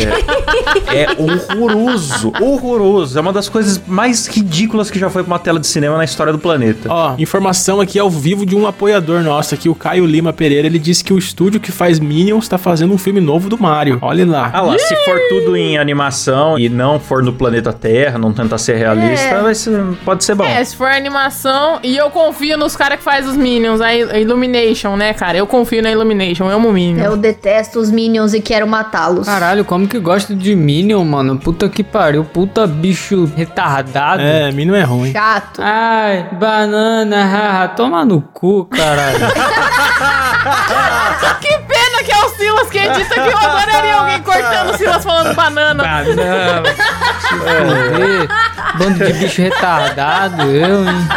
é horroroso, horroroso. É uma das coisas mais ridículas que já foi pra uma tela de cinema na história do planeta. Ó, informação aqui ao vivo de um apoiador nosso aqui, o Caio Lima Pereira. Ele disse que o estúdio que faz Minions tá fazendo um filme novo do Mario. Olha lá. Ah lá, se for tudo em animação e não for no planeta Terra, não tentar ser realista, É. vai ser- pode ser bom. É, se for animação, e eu confio nos caras que faz os Minions, a Il- a Illumination, né, cara? Eu confio na Illumination, eu amo Minion. Eu detesto os Minions e quero matá-los. Caralho, como que gosta de Minion, mano? Puta que pariu, puta bicho retardado. É, Minion é ruim. Chato. Ai, banana, haha, toma no cu, caralho. Que pena que é o Silas que edita que eu adoraria alguém cortando o Silas falando banana. Banana. Bando de bicho retardado, eu, hein?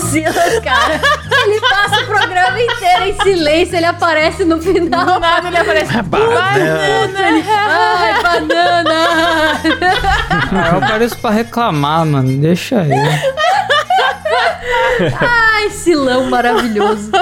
Silas, cara. Ele passa o programa inteiro em silêncio, ele aparece no Do final. nada ele aparece. Banana. Ai, banana! Ah, eu apareço pra reclamar, mano. Deixa eu. Ai, Silão maravilhoso.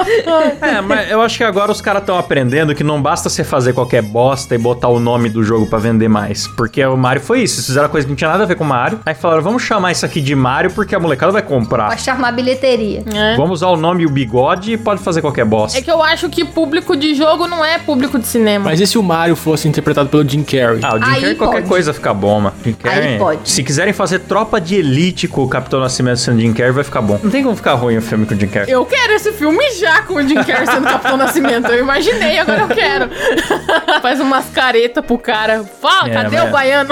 É, mas eu acho que agora os caras estão aprendendo que não basta você fazer qualquer bosta e botar o nome do jogo pra vender mais. Porque o Mario foi isso. Eles fizeram coisa que não tinha nada a ver com o Mario. Aí falaram, vamos chamar isso aqui de Mario porque a molecada vai Pra comprar. chamar bilheteria. É. Vamos usar o nome e o bigode e pode fazer qualquer bosta. É que eu acho que público de jogo não é público de cinema. Mas e se o Mario fosse interpretado pelo Jim Carrey? Ah, o Jim Aí Carrey qualquer pode. coisa fica bom, mano. Jim Carrey, pode. Se quiserem fazer tropa de elite com o Capitão Nascimento sendo Jim Carrey, vai ficar bom. Não tem como ficar ruim o filme com o Jim Carrey. Eu quero esse filme já com o Jim Carrey sendo Capitão Nascimento. Eu imaginei, agora eu quero. Faz umas caretas pro cara. Fala, É, cadê mas- o baiano?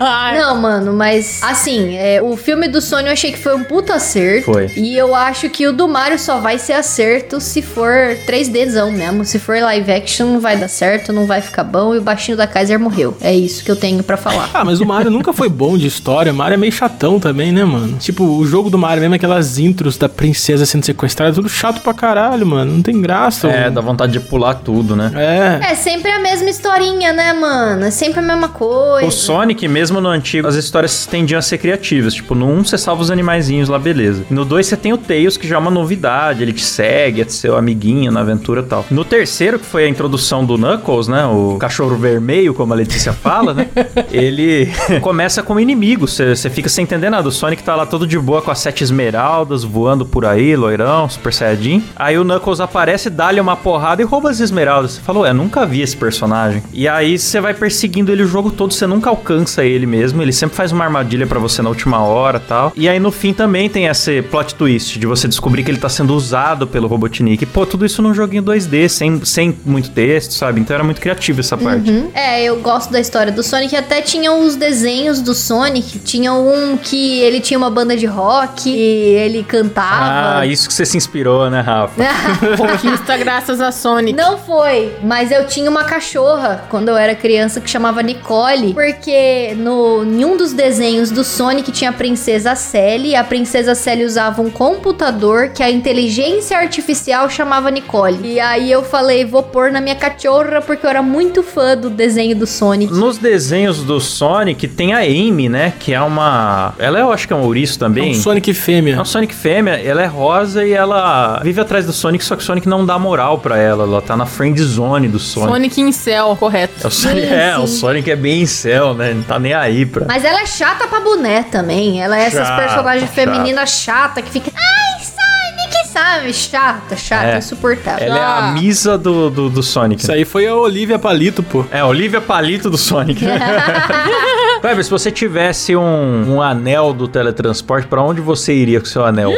Ai, Não, mano, mas assim, é, o filme do Sony eu achei que foi um puta acerto. Foi. E eu acho que o do Mario só vai ser acerto se for 3Dzão mesmo. Se for live action, não vai dar certo, não vai ficar bom. E o baixinho da Kaiser morreu. É isso que eu tenho pra falar. Ah, mas o Mario nunca foi bom de história. O Mario é meio chatão também, né, mano? Tipo, o jogo do Mario mesmo, aquelas intros da princesa sendo sequestrada, tudo chato pra caralho, mano. Não tem graça. É, mano. dá vontade de pular tudo, né? É. É sempre a mesma historinha, né, mano? É sempre a mesma coisa. O Sonic, mesmo no antigo, as histórias tendiam a ser criativas. Tipo, no 1 você salva os animaizinhos lá, beleza. No 2 você tem o Tails, que já é uma novidade. Ele te segue, é seu amiguinho na aventura e tal. No terceiro, que foi a introdução do Knuckles, né? O cachorro vermelho, como a Letícia fala, né? Ele começa como inimigo. Você você fica sem entender nada. Sonic tá lá todo de boa com as sete esmeraldas, voando por aí, loirão, super saiyajin. Aí o Knuckles aparece, dá-lhe uma porrada e rouba as esmeraldas. Você falou, é, nunca vi esse personagem. E aí você vai perseguindo ele o jogo todo, você nunca alcança ele mesmo. Ele sempre faz uma armadilha pra você na última hora tal. E aí no fim também tem esse plot twist de você descobrir que ele tá sendo usado pelo Robotnik. Pô, tudo isso num joguinho 2D, sem, sem muito texto, sabe? Então era muito criativo essa parte. Uhum. É, eu gosto da história do Sonic. Até tinham os desenhos do Sonic. Tinha um que ele tinha uma banda de rock e ele cantava. Ah, isso que você se inspirou, né, Rafa? conquista graças a Sonic. Não foi, mas eu tinha uma cachorra quando eu era criança que chamava Nicole, porque no em um dos desenhos do Sonic tinha a princesa Sally, e a princesa Sally usava um computador que a inteligência artificial chamava Nicole. E aí eu falei, vou pôr na minha cachorra porque eu era muito fã do desenho do Sonic. Nos desenhos do Sonic tem a Amy, né? Que é uma. Ela é, acho que é um ouriço É também. um Sonic É fêmea. um Sonic fêmea, ela é rosa e ela vive atrás do Sonic, só que o Sonic não dá moral pra ela. Ela tá na friend zone do Sonic. Sonic em céu, correto. É, o Sonic, Sim, é, sim. o Sonic é bem em céu, né? Não tá nem aí pra. Mas ela é chata pra boné também. Ela é essas Chata, personagens chata. femininas chata que fica. Ai, Sonic, sabe? Chata, chata, É. insuportável. Ela é a Ah. misa do, do, do Sonic. Isso né? aí foi a Olivia Palito, pô. É, a Olivia Palito do Sonic. Kleber, se você tivesse um, um anel do teletransporte, pra onde você iria com o seu anel?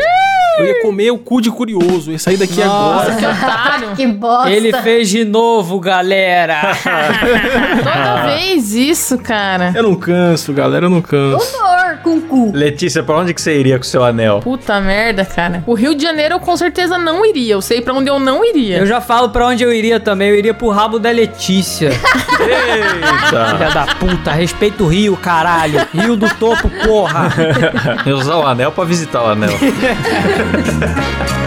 Eu ia comer o cu de curioso, ia sair daqui agora. Que otário. Que bosta. Ele fez de novo, galera. Toda vez isso, cara. Eu não canso, galera, eu não canso. Humor com cu. Letícia, pra onde que você iria com o seu anel? Puta merda, cara. O Rio de Janeiro eu com certeza não iria. Eu sei pra onde eu não iria. Eu já falo pra onde eu iria também. Eu iria pro rabo da Letícia. Eita! Filha da puta, respeita o Rio, caralho. Rio do topo, porra. Eu usar o anel pra visitar o anel.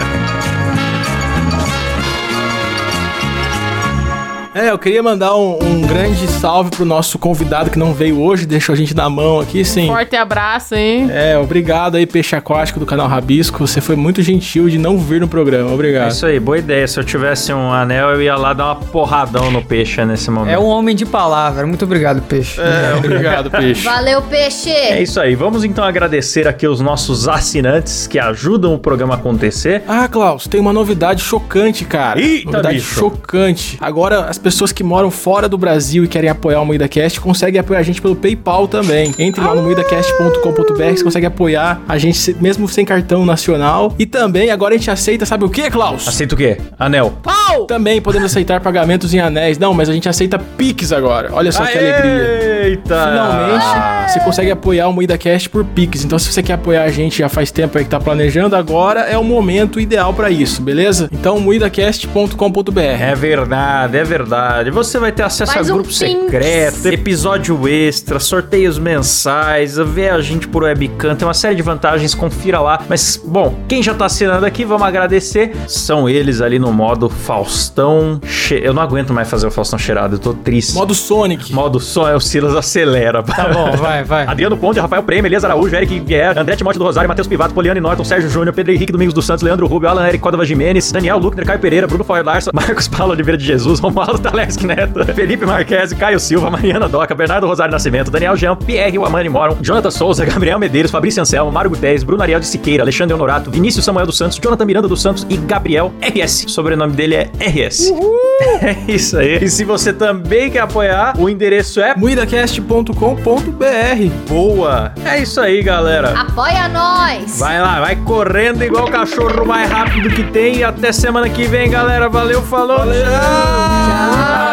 É, eu queria mandar um, um grande salve pro nosso convidado que não veio hoje, deixou a gente na mão aqui, sim. Forte abraço, hein? É, obrigado aí, Peixe Aquático do canal Rabisco. Você foi muito gentil de não vir no programa. É Obrigado. isso aí, boa ideia. Se eu tivesse um anel, eu ia lá dar uma porradão no peixe nesse momento. É um homem de palavra. Muito obrigado, peixe. É, obrigado, Peixe. Valeu, peixe. É isso aí, vamos então agradecer aqui os nossos assinantes que ajudam o programa a acontecer. Ah, Klaus, tem uma novidade chocante, cara. Eita, novidade bicho. chocante. Agora, as pessoas que moram fora do Brasil e querem apoiar o MoídaCast conseguem apoiar a gente pelo PayPal também. Entre lá no moidacast.com.br, você consegue apoiar a gente mesmo sem cartão nacional. E também, agora a gente aceita, sabe o que, Klaus? Aceita o quê? Anel. Pau! Também podemos aceitar pagamentos em anéis. Não, mas a gente aceita Pix agora. Olha só que alegria. Eita! Finalmente, você consegue apoiar o MoídaCast por Pix. Então, se você quer apoiar a gente já faz tempo aí que tá planejando, agora é o momento ideal pra isso, beleza? Então, moidacast.com.br. É verdade, é verdade. Você vai ter acesso Faz a um grupo Pinks. secreto, episódio extra, sorteios mensais, ver a gente por webcam, tem uma série de vantagens, confira lá. Mas, bom, quem já tá assinando aqui, vamos agradecer. São eles ali no modo Faustão. che- Eu não aguento mais fazer o Faustão cheirado, eu tô triste. Modo Sonic. Modo som é o Silas acelera. Tá bom, vai, vai. Adriano Ponte, Rafael Prêmio, Elias Araújo, Eric Guerra, André Timóteo do Rosário, Matheus Pivato, Poliane Norton, Sérgio Júnior, Pedro Henrique Domingos dos Santos, Leandro Rubio, Alan Eric Códova Jimenez, Daniel Luckner, Caio Pereira, Bruno Foyer Larson, Marcos Paulo Oliveira de Jesus, Romualdo Taleschi Neto, Felipe Marques, Caio Silva, Mariana Doca, Bernardo Rosário Nascimento, Daniel Jean, Pierre Wamani Moron, Jonathan Souza, Gabriel Medeiros, Fabrício Anselmo, Mário Guterres, Bruno Ariel de Siqueira, Alexandre Honorato, Vinícius Samuel dos Santos, Jonathan Miranda dos Santos e Gabriel RS. O sobrenome dele é RS. É isso aí. E se você também quer apoiar, o endereço é moidacast.com.br. boa. É isso aí, galera. Apoia nós. Vai lá, vai correndo igual o cachorro mais rápido que tem. E até semana que vem, galera. Valeu, falou. Tchau. Tchau. Ah.